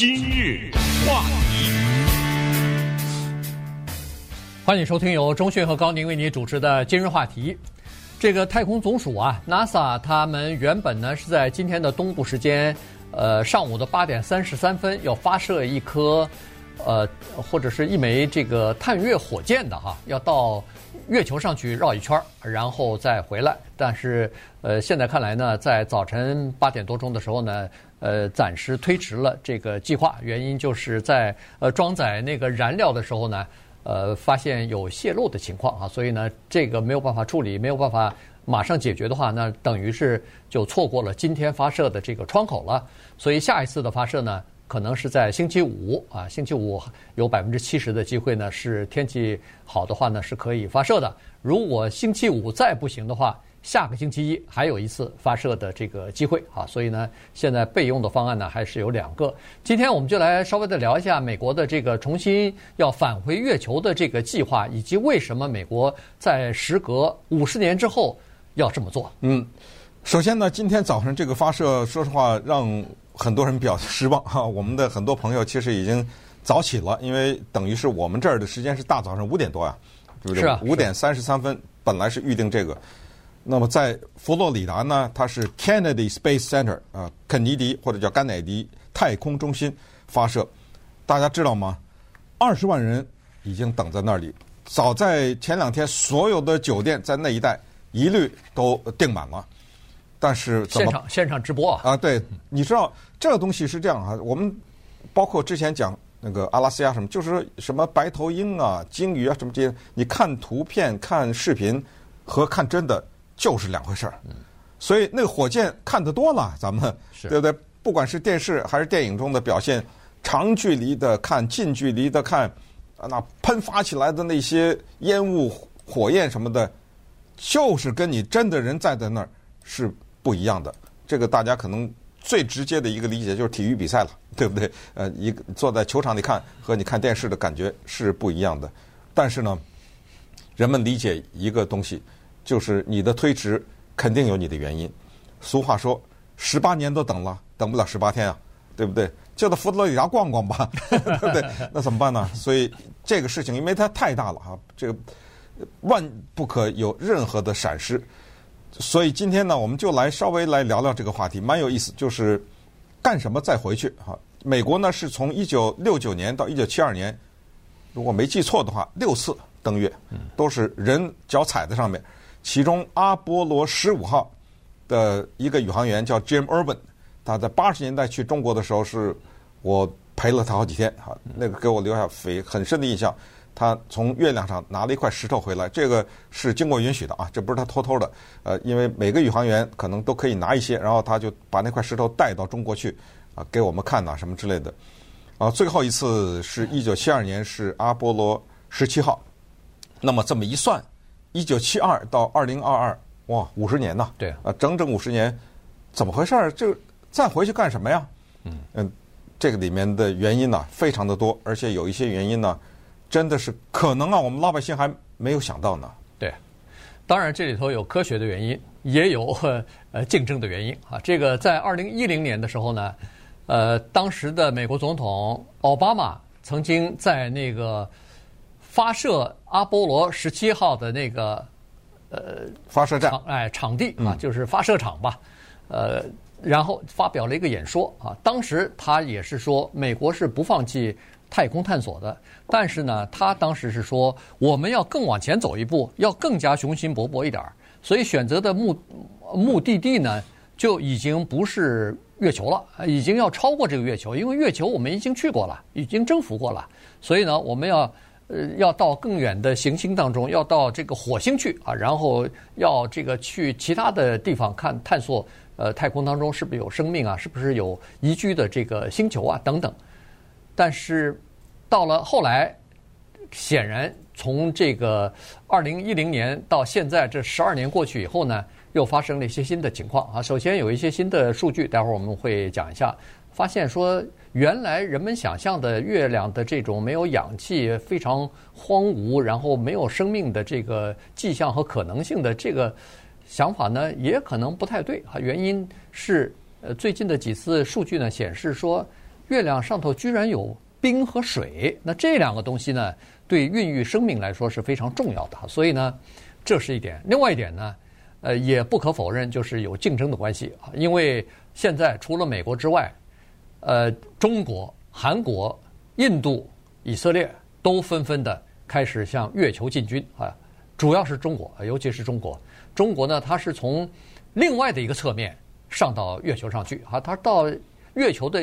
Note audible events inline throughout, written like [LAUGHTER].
今日话题，欢迎收听由中讯和高宁为你主持的今日话题。这个太空总署啊，NASA 他们原本呢是在今天的东部时间，呃，上午的八点三十三分要发射一颗，呃，或者是一枚这个探月火箭的哈，要到。月球上去绕一圈，然后再回来。但是，呃，现在看来呢，在早晨八点多钟的时候呢，呃，暂时推迟了这个计划。原因就是在呃装载那个燃料的时候呢，呃，发现有泄漏的情况啊，所以呢，这个没有办法处理，没有办法马上解决的话，那等于是就错过了今天发射的这个窗口了。所以下一次的发射呢，可能是在星期五啊，星期五有百分之七十的机会呢，是天气好的话呢，是可以发射的。如果星期五再不行的话，下个星期一还有一次发射的这个机会啊。所以呢，现在备用的方案呢还是有两个。今天我们就来稍微的聊一下美国的这个重新要返回月球的这个计划，以及为什么美国在时隔五十年之后要这么做。嗯，首先呢，今天早上这个发射，说实话让。很多人比较失望 [LAUGHS] 哈，我们的很多朋友其实已经早起了，因为等于是我们这儿的时间是大早上五点多呀，对不对？是啊。五点三十三分，本来是预定这个。那么在佛罗里达呢，它是 Kennedy Space Center 啊，肯尼迪或者叫甘乃迪太空中心发射。大家知道吗？二十万人已经等在那里。早在前两天，所有的酒店在那一带一律都订满了。但是怎么现场现场直播啊？啊，对，你知道这个东西是这样啊。我们包括之前讲那个阿拉斯加什么，就是说什么白头鹰啊、鲸鱼啊什么这些，你看图片、看视频和看真的就是两回事儿。所以那个火箭看得多了，咱们 [LAUGHS] 对不对？不管是电视还是电影中的表现，长距离的看、近距离的看，啊，那喷发起来的那些烟雾、火焰什么的，就是跟你真的人站在那儿是。不一样的，这个大家可能最直接的一个理解就是体育比赛了，[LAUGHS] 对不对？呃，一个坐在球场里看和你看电视的感觉是不一样的。但是呢，人们理解一个东西，就是你的推迟肯定有你的原因。俗话说，十八年都等了，等不了十八天啊，对不对？就到佛罗里达逛逛吧，[LAUGHS] 对不对？那怎么办呢？所以这个事情，因为它太大了哈，这个万不可有任何的闪失。所以今天呢，我们就来稍微来聊聊这个话题，蛮有意思。就是干什么再回去？哈，美国呢是从一九六九年到一九七二年，如果没记错的话，六次登月，都是人脚踩在上面。其中阿波罗十五号的一个宇航员叫 Jim Irwin，他在八十年代去中国的时候，是我陪了他好几天，哈，那个给我留下非很深的印象。他从月亮上拿了一块石头回来，这个是经过允许的啊，这不是他偷偷的。呃，因为每个宇航员可能都可以拿一些，然后他就把那块石头带到中国去，啊，给我们看呐什么之类的。啊，最后一次是一九七二年是阿波罗十七号，那么这么一算，一九七二到二零二二，哇，五十年呐。对。啊，整整五十年，怎么回事儿？就再回去干什么呀？嗯嗯，这个里面的原因呢非常的多，而且有一些原因呢。真的是可能啊，我们老百姓还没有想到呢。对，当然这里头有科学的原因，也有 [LAUGHS] 呃竞争的原因啊。这个在二零一零年的时候呢，呃，当时的美国总统奥巴马曾经在那个发射阿波罗十七号的那个呃发射站哎场地啊，就是发射场吧，呃，然后发表了一个演说啊。当时他也是说，美国是不放弃。太空探索的，但是呢，他当时是说我们要更往前走一步，要更加雄心勃勃一点儿，所以选择的目目的地呢，就已经不是月球了，已经要超过这个月球，因为月球我们已经去过了，已经征服过了，所以呢，我们要呃要到更远的行星当中，要到这个火星去啊，然后要这个去其他的地方看探索，呃，太空当中是不是有生命啊，是不是有宜居的这个星球啊等等。但是，到了后来，显然从这个二零一零年到现在这十二年过去以后呢，又发生了一些新的情况啊。首先有一些新的数据，待会儿我们会讲一下，发现说原来人们想象的月亮的这种没有氧气、非常荒芜，然后没有生命的这个迹象和可能性的这个想法呢，也可能不太对啊。原因是呃，最近的几次数据呢显示说。月亮上头居然有冰和水，那这两个东西呢，对孕育生命来说是非常重要的。所以呢，这是一点。另外一点呢，呃，也不可否认，就是有竞争的关系啊。因为现在除了美国之外，呃，中国、韩国、印度、以色列都纷纷的开始向月球进军啊。主要是中国，尤其是中国。中国呢，它是从另外的一个侧面上到月球上去啊，它到月球的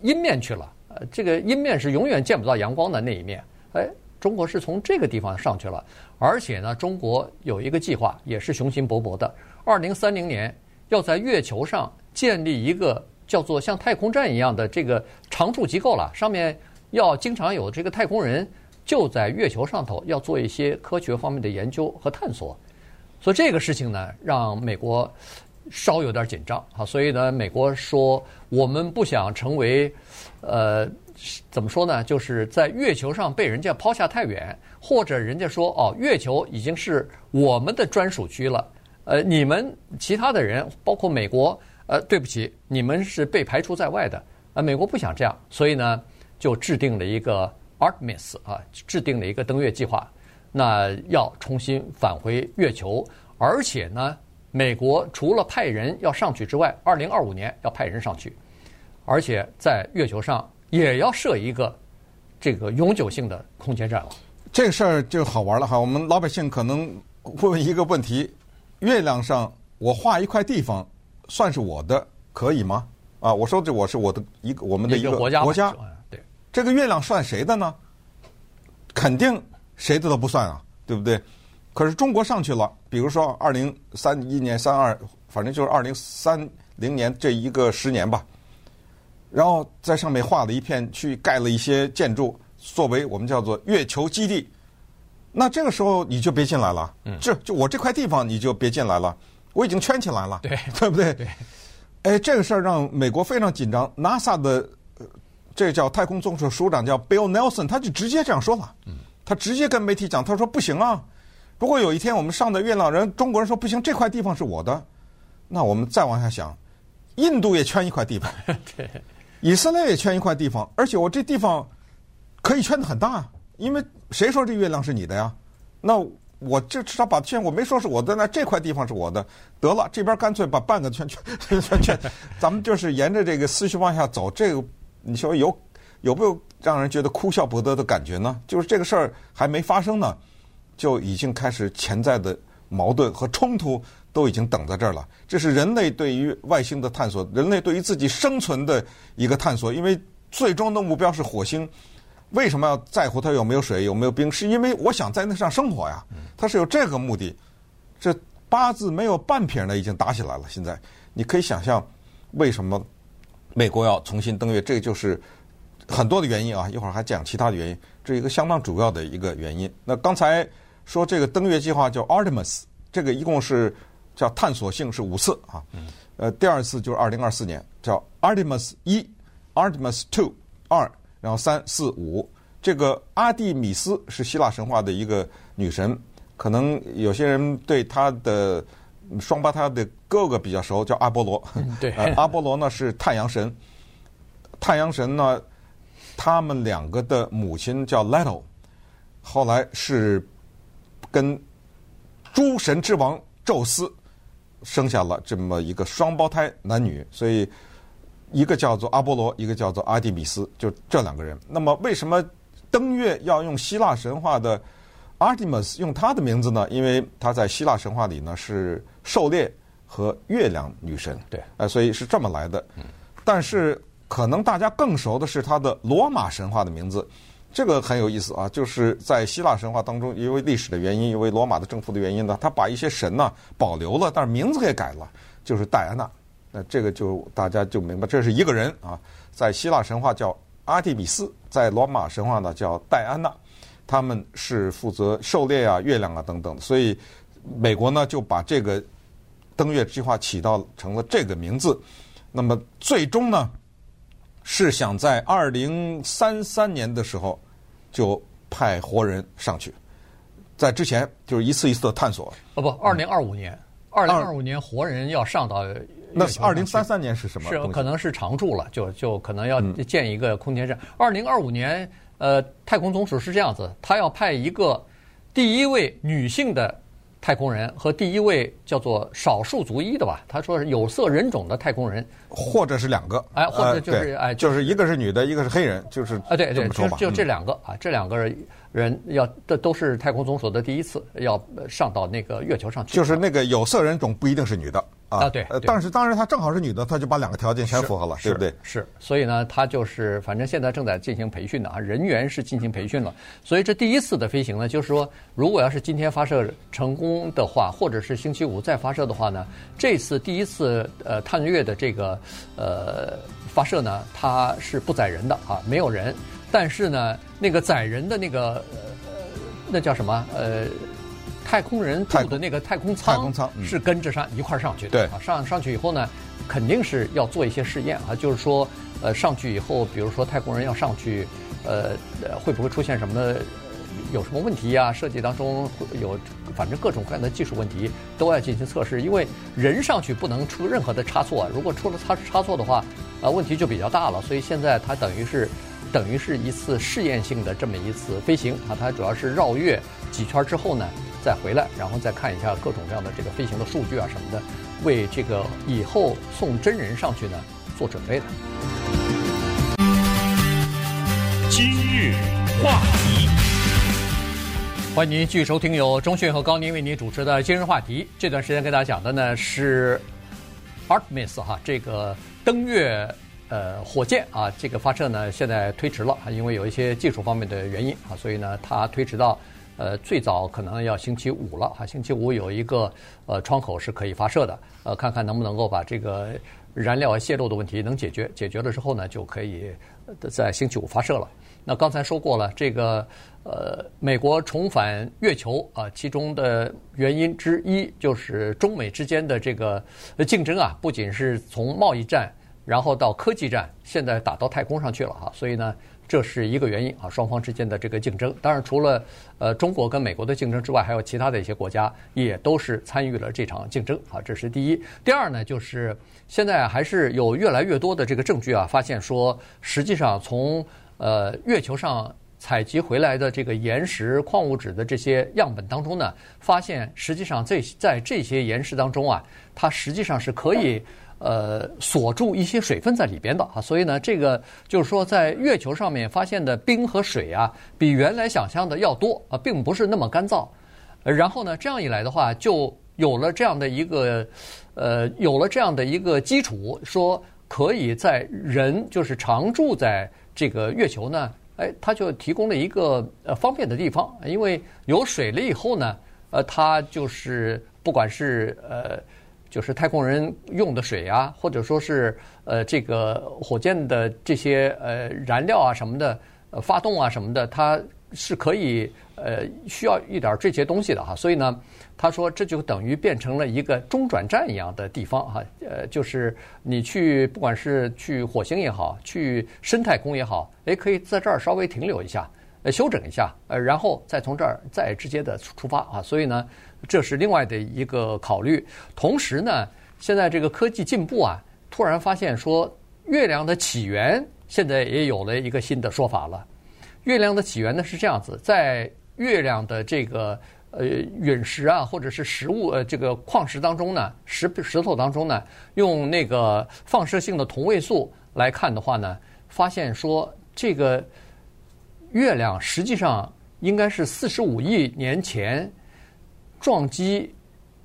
阴面去了。呃，这个阴面是永远见不到阳光的那一面。哎，中国是从这个地方上去了，而且呢，中国有一个计划，也是雄心勃勃的。二零三零年要在月球上建立一个叫做像太空站一样的这个常驻机构了，上面要经常有这个太空人。就在月球上头要做一些科学方面的研究和探索，所以这个事情呢，让美国稍有点紧张啊。所以呢，美国说我们不想成为，呃，怎么说呢？就是在月球上被人家抛下太远，或者人家说哦，月球已经是我们的专属区了。呃，你们其他的人，包括美国，呃，对不起，你们是被排除在外的。呃，美国不想这样，所以呢，就制定了一个。Artemis 啊，制定了一个登月计划，那要重新返回月球，而且呢，美国除了派人要上去之外，二零二五年要派人上去，而且在月球上也要设一个这个永久性的空间站了。这个事儿就好玩了哈，我们老百姓可能问一个问题：月亮上我画一块地方算是我的，可以吗？啊，我说这我是我的一个我们的一个国家。国家这个月亮算谁的呢？肯定谁的都不算啊，对不对？可是中国上去了，比如说二零三一年、三二，反正就是二零三零年这一个十年吧，然后在上面画了一片，去盖了一些建筑，作为我们叫做月球基地。那这个时候你就别进来了，嗯，这就我这块地方你就别进来了，我已经圈起来了，对，对不对？对。哎，这个事儿让美国非常紧张，NASA 的。这个叫太空总署署长叫 Bill Nelson，他就直接这样说了。他直接跟媒体讲，他说不行啊！如果有一天我们上的月亮人，中国人说不行，这块地方是我的，那我们再往下想，印度也圈一块地方，[LAUGHS] 对，以色列也圈一块地方，而且我这地方可以圈的很大，因为谁说这月亮是你的呀？那我就至少把圈，我没说是我的，那这块地方是我的，得了，这边干脆把半个圈圈 [LAUGHS] 圈圈，咱们就是沿着这个思绪往下走，这个。你说有有没有让人觉得哭笑不得的感觉呢？就是这个事儿还没发生呢，就已经开始潜在的矛盾和冲突都已经等在这儿了。这是人类对于外星的探索，人类对于自己生存的一个探索。因为最终的目标是火星，为什么要在乎它有没有水、有没有冰？是因为我想在那上生活呀。它是有这个目的。这八字没有半撇呢，已经打起来了。现在你可以想象为什么。美国要重新登月，这个就是很多的原因啊。一会儿还讲其他的原因，这是一个相当主要的一个原因。那刚才说这个登月计划叫 Artemis，这个一共是叫探索性是五次啊。呃，第二次就是二零二四年叫 Artemis 一，Artemis two 二，然后三四五。这个阿蒂米斯是希腊神话的一个女神，可能有些人对他的。双胞胎的哥哥比较熟，叫阿波罗。对，阿波罗呢是太阳神。太阳神呢，他们两个的母亲叫 Leto，后来是跟诸神之王宙斯生下了这么一个双胞胎男女，所以一个叫做阿波罗，一个叫做阿蒂米斯，就这两个人。那么为什么登月要用希腊神话的？Artemis 用她的名字呢，因为她在希腊神话里呢是狩猎和月亮女神，对，呃，所以是这么来的。但是可能大家更熟的是她的罗马神话的名字，这个很有意思啊。就是在希腊神话当中，因为历史的原因，因为罗马的政府的原因呢，他把一些神呢保留了，但是名字给改了，就是戴安娜。那这个就大家就明白，这是一个人啊，在希腊神话叫阿蒂比斯，在罗马神话呢叫戴安娜。他们是负责狩猎啊、月亮啊等等，所以美国呢就把这个登月计划起到成了这个名字。那么最终呢是想在二零三三年的时候就派活人上去，在之前就是一次一次的探索。哦不，二零二五年，二零二五年活人要上到那二零三三年是什么？是可能是常驻了，就就可能要建一个空间站。二零二五年，呃，太空总署是这样子，他要派一个第一位女性的。太空人和第一位叫做少数族裔的吧，他说是有色人种的太空人，或者是两个，哎，或者就是哎，就是一个是女的，一个是黑人，就是啊，对对，就就这两个啊，这两个人要这都是太空总署的第一次要上到那个月球上去，就是那个有色人种不一定是女的。啊，对，但是当然她正好是女的，她就把两个条件全符合了，对不对？是，所以呢，她就是反正现在正在进行培训的啊，人员是进行培训了。所以这第一次的飞行呢，就是说，如果要是今天发射成功的话，或者是星期五再发射的话呢，这次第一次呃探月的这个呃发射呢，它是不载人的啊，没有人，但是呢，那个载人的那个呃那叫什么呃。太空人住的那个太空舱是跟着上一块儿上去的。对啊，上上去以后呢，肯定是要做一些试验啊，就是说，呃，上去以后，比如说太空人要上去，呃，会不会出现什么，有什么问题呀？设计当中会有，反正各种各样的技术问题都要进行测试，因为人上去不能出任何的差错，如果出了差差错的话，呃，问题就比较大了。所以现在它等于是，等于是一次试验性的这么一次飞行啊，它主要是绕月几圈之后呢。再回来，然后再看一下各种各样的这个飞行的数据啊什么的，为这个以后送真人上去呢做准备的。今日话题，欢迎您继续收听由中讯和高宁为您主持的今日话题。这段时间跟大家讲的呢是 Artemis 哈，这个登月呃火箭啊，这个发射呢现在推迟了，因为有一些技术方面的原因啊，所以呢它推迟到。呃，最早可能要星期五了哈，星期五有一个呃窗口是可以发射的，呃，看看能不能够把这个燃料泄漏的问题能解决，解决了之后呢，就可以在星期五发射了。那刚才说过了，这个呃，美国重返月球啊，其中的原因之一就是中美之间的这个竞争啊，不仅是从贸易战，然后到科技战，现在打到太空上去了哈，所以呢。这是一个原因啊，双方之间的这个竞争。当然，除了呃中国跟美国的竞争之外，还有其他的一些国家也都是参与了这场竞争啊。这是第一。第二呢，就是现在还是有越来越多的这个证据啊，发现说，实际上从呃月球上采集回来的这个岩石、矿物质的这些样本当中呢，发现实际上这在这些岩石当中啊，它实际上是可以。呃，锁住一些水分在里边的啊，所以呢，这个就是说，在月球上面发现的冰和水啊，比原来想象的要多啊，并不是那么干燥。然后呢，这样一来的话，就有了这样的一个呃，有了这样的一个基础，说可以在人就是常住在这个月球呢，哎，它就提供了一个呃方便的地方，因为有水了以后呢，呃，它就是不管是呃。就是太空人用的水啊，或者说是呃这个火箭的这些呃燃料啊什么的，呃发动啊什么的，它是可以呃需要一点这些东西的哈。所以呢，他说这就等于变成了一个中转站一样的地方哈。呃，就是你去不管是去火星也好，去深太空也好，诶，可以在这儿稍微停留一下，呃休整一下，呃然后再从这儿再直接的出发啊。所以呢。这是另外的一个考虑。同时呢，现在这个科技进步啊，突然发现说，月亮的起源现在也有了一个新的说法了。月亮的起源呢是这样子，在月亮的这个呃陨石啊，或者是食物呃这个矿石当中呢，石石头当中呢，用那个放射性的同位素来看的话呢，发现说这个月亮实际上应该是四十五亿年前。撞击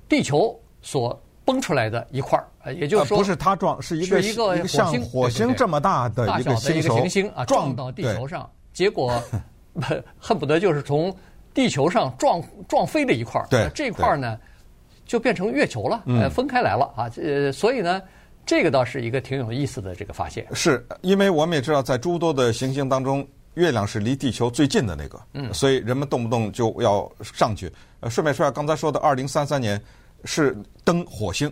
地球所崩出来的一块儿，也就是说，不是它撞，是一个一个像火星这么大的一个星球行星啊，撞到地球上，结果恨不得就是从地球上撞撞飞了一块儿。对，这块儿呢就变成月球了，呃，分开来了啊。呃，所以呢，这个倒是一个挺有意思的这个发现。是因为我们也知道，在诸多的行星当中。月亮是离地球最近的那个，嗯，所以人们动不动就要上去。呃，顺便说下，刚才说的二零三三年是登火星，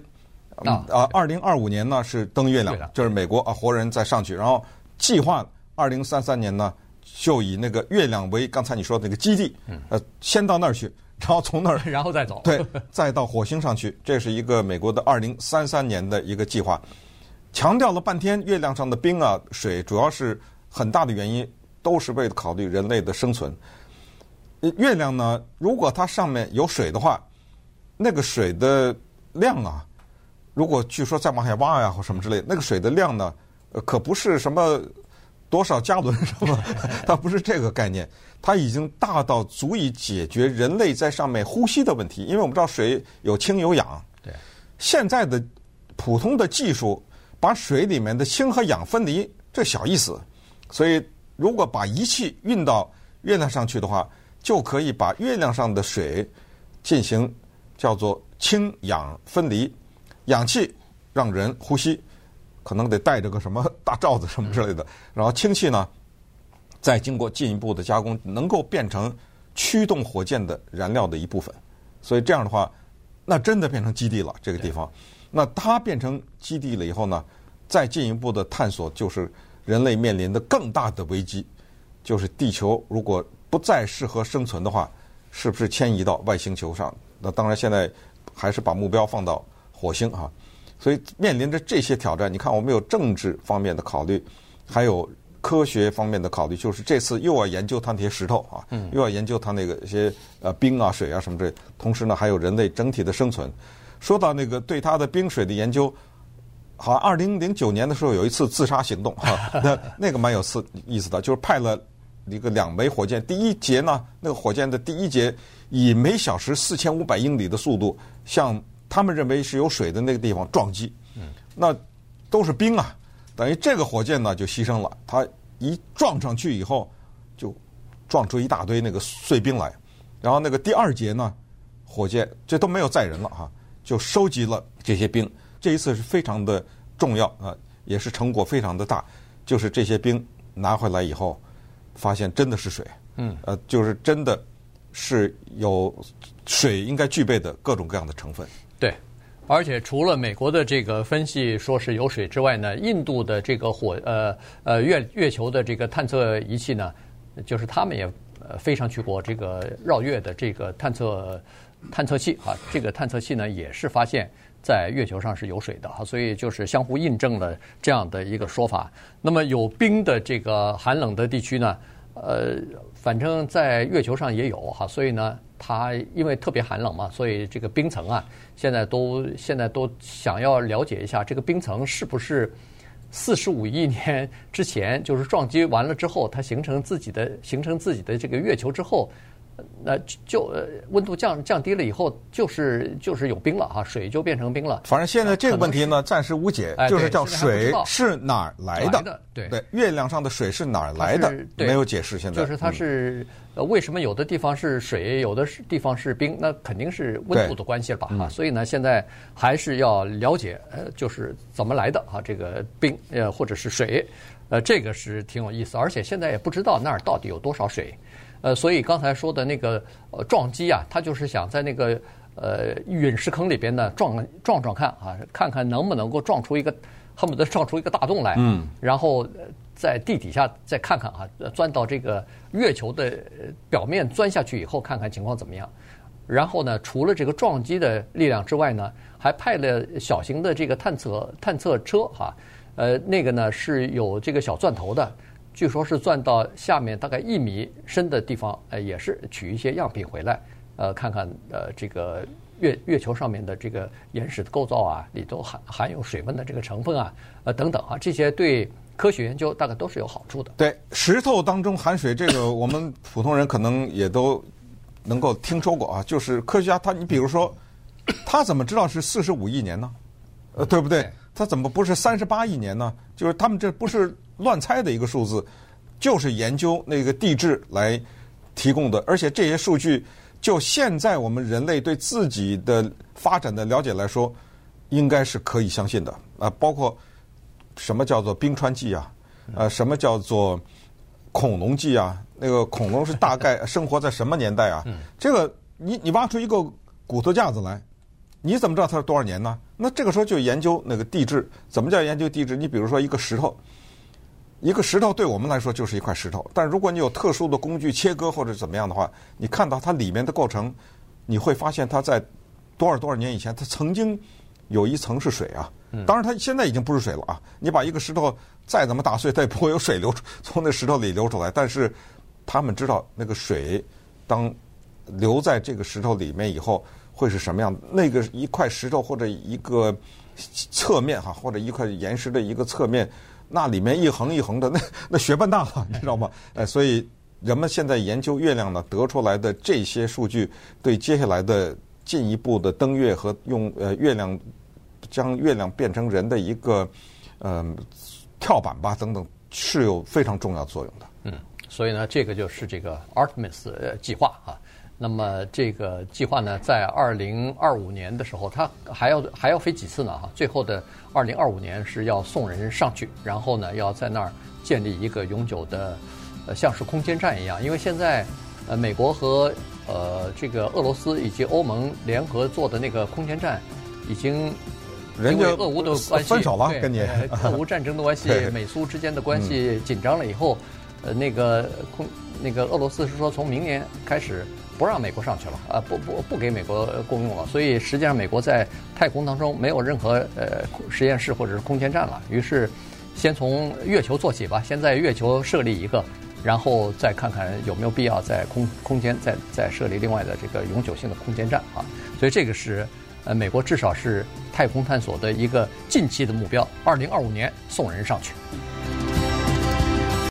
啊，啊，二零二五年呢是登月亮，就是美国啊活人再上去，然后计划二零三三年呢就以那个月亮为刚才你说的那个基地，呃，先到那儿去，然后从那儿 [LAUGHS] 然后再走，对，再到火星上去。这是一个美国的二零三三年的一个计划，强调了半天，月亮上的冰啊、水，主要是很大的原因都是为了考虑人类的生存。月亮呢，如果它上面有水的话，那个水的量啊，如果据说再往下挖呀或什么之类，那个水的量呢，呃，可不是什么多少加仑什么，[LAUGHS] 它不是这个概念，它已经大到足以解决人类在上面呼吸的问题。因为我们知道水有氢有氧，对，现在的普通的技术把水里面的氢和氧分离，这小意思。所以如果把仪器运到月亮上去的话，就可以把月亮上的水进行叫做氢氧分离，氧气让人呼吸，可能得带着个什么大罩子什么之类的，然后氢气呢，再经过进一步的加工，能够变成驱动火箭的燃料的一部分。所以这样的话，那真的变成基地了。这个地方，那它变成基地了以后呢，再进一步的探索，就是人类面临的更大的危机，就是地球如果。不再适合生存的话，是不是迁移到外星球上？那当然，现在还是把目标放到火星哈。所以面临着这些挑战，你看，我们有政治方面的考虑，还有科学方面的考虑，就是这次又要研究它那些石头啊，又要研究它那个一些呃冰啊、水啊什么之类。同时呢，还有人类整体的生存。说到那个对它的冰水的研究，好像二零零九年的时候有一次自杀行动哈，[LAUGHS] 那那个蛮有次意思的，就是派了。一个两枚火箭，第一节呢，那个火箭的第一节以每小时四千五百英里的速度向他们认为是有水的那个地方撞击。嗯，那都是冰啊，等于这个火箭呢就牺牲了。它一撞上去以后，就撞出一大堆那个碎冰来。然后那个第二节呢，火箭这都没有载人了哈，就收集了这些冰。这一次是非常的重要啊，也是成果非常的大。就是这些冰拿回来以后。发现真的是水，嗯，呃，就是真的是有水应该具备的各种各样的成分。对，而且除了美国的这个分析说是有水之外呢，印度的这个火呃呃月月球的这个探测仪器呢，就是他们也呃飞上去过这个绕月的这个探测探测器啊，这个探测器呢也是发现。在月球上是有水的哈，所以就是相互印证了这样的一个说法。那么有冰的这个寒冷的地区呢，呃，反正在月球上也有哈，所以呢，它因为特别寒冷嘛，所以这个冰层啊，现在都现在都想要了解一下这个冰层是不是四十五亿年之前就是撞击完了之后，它形成自己的形成自己的这个月球之后。那就呃温度降降低了以后，就是就是有冰了哈，水就变成冰了。反正现在这个问题呢，暂时无解，就是叫水是哪儿来的？对对，月亮上的水是哪儿来的？没有解释。现在就是它是呃为什么有的地方是水，有的地方是冰？那肯定是温度的关系了吧？哈，所以呢，现在还是要了解呃，就是怎么来的哈，这个冰呃或者是水，呃，这个是挺有意思，而且现在也不知道那儿到底有多少水。呃，所以刚才说的那个呃撞击啊，他就是想在那个呃陨石坑里边呢撞撞撞看啊，看看能不能够撞出一个恨不得撞出一个大洞来，嗯，然后在地底下再看看啊，钻到这个月球的表面钻下去以后，看看情况怎么样。然后呢，除了这个撞击的力量之外呢，还派了小型的这个探测探测车哈，呃，那个呢是有这个小钻头的。据说是钻到下面大概一米深的地方，呃，也是取一些样品回来，呃，看看呃这个月月球上面的这个岩石的构造啊，里头含含有水分的这个成分啊，呃等等啊，这些对科学研究大概都是有好处的。对，石头当中含水，这个我们普通人可能也都能够听说过啊。就是科学家他，你比如说，他怎么知道是四十五亿年呢？呃，对不对？他怎么不是三十八亿年呢？就是他们这不是。乱猜的一个数字，就是研究那个地质来提供的，而且这些数据就现在我们人类对自己的发展的了解来说，应该是可以相信的啊。包括什么叫做冰川纪啊，呃，什么叫做恐龙纪啊？那个恐龙是大概 [LAUGHS] 生活在什么年代啊？这个你你挖出一个骨头架子来，你怎么知道它是多少年呢？那这个时候就研究那个地质，怎么叫研究地质？你比如说一个石头。一个石头对我们来说就是一块石头，但如果你有特殊的工具切割或者怎么样的话，你看到它里面的构成，你会发现它在多少多少年以前，它曾经有一层是水啊。当然，它现在已经不是水了啊。你把一个石头再怎么打碎，它也不会有水流 [LAUGHS] 从那石头里流出来。但是他们知道那个水当留在这个石头里面以后会是什么样？那个一块石头或者一个侧面哈，或者一块岩石的一个侧面，那里面一横一横的，[LAUGHS] 那那学问大了，你知道吗？哎，所以。人们现在研究月亮呢，得出来的这些数据，对接下来的进一步的登月和用呃月亮将月亮变成人的一个呃跳板吧等等，是有非常重要作用的。嗯，所以呢，这个就是这个 Artemis 计划啊。那么这个计划呢，在二零二五年的时候，它还要还要飞几次呢？哈，最后的二零二五年是要送人上去，然后呢，要在那儿建立一个永久的。呃，像是空间站一样，因为现在，呃，美国和呃这个俄罗斯以及欧盟联合做的那个空间站，已经因为俄乌的关系，分手了，跟你俄乌战争的关系，美苏之间的关系紧张了以后，呃，那个空那个俄罗斯是说从明年开始不让美国上去了，啊，不不不给美国共用了，所以实际上美国在太空当中没有任何呃实验室或者是空间站了，于是先从月球做起吧，先在月球设立一个。然后再看看有没有必要在空空间再再设立另外的这个永久性的空间站啊，所以这个是呃美国至少是太空探索的一个近期的目标，二零二五年送人上去。